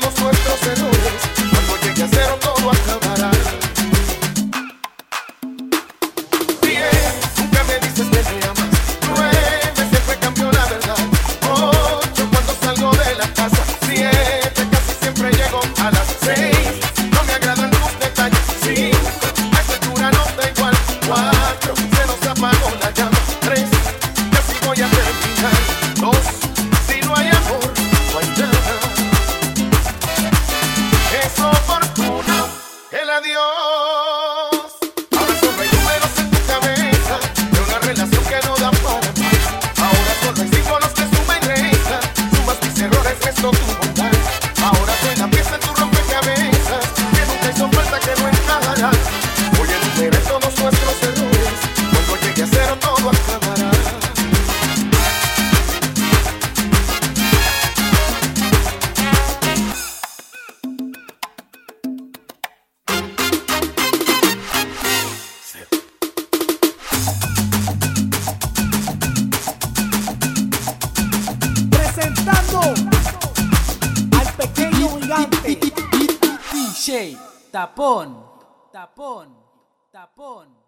todos muertos en un a Dios. gigante. DJ, tapón, tapón, tapón.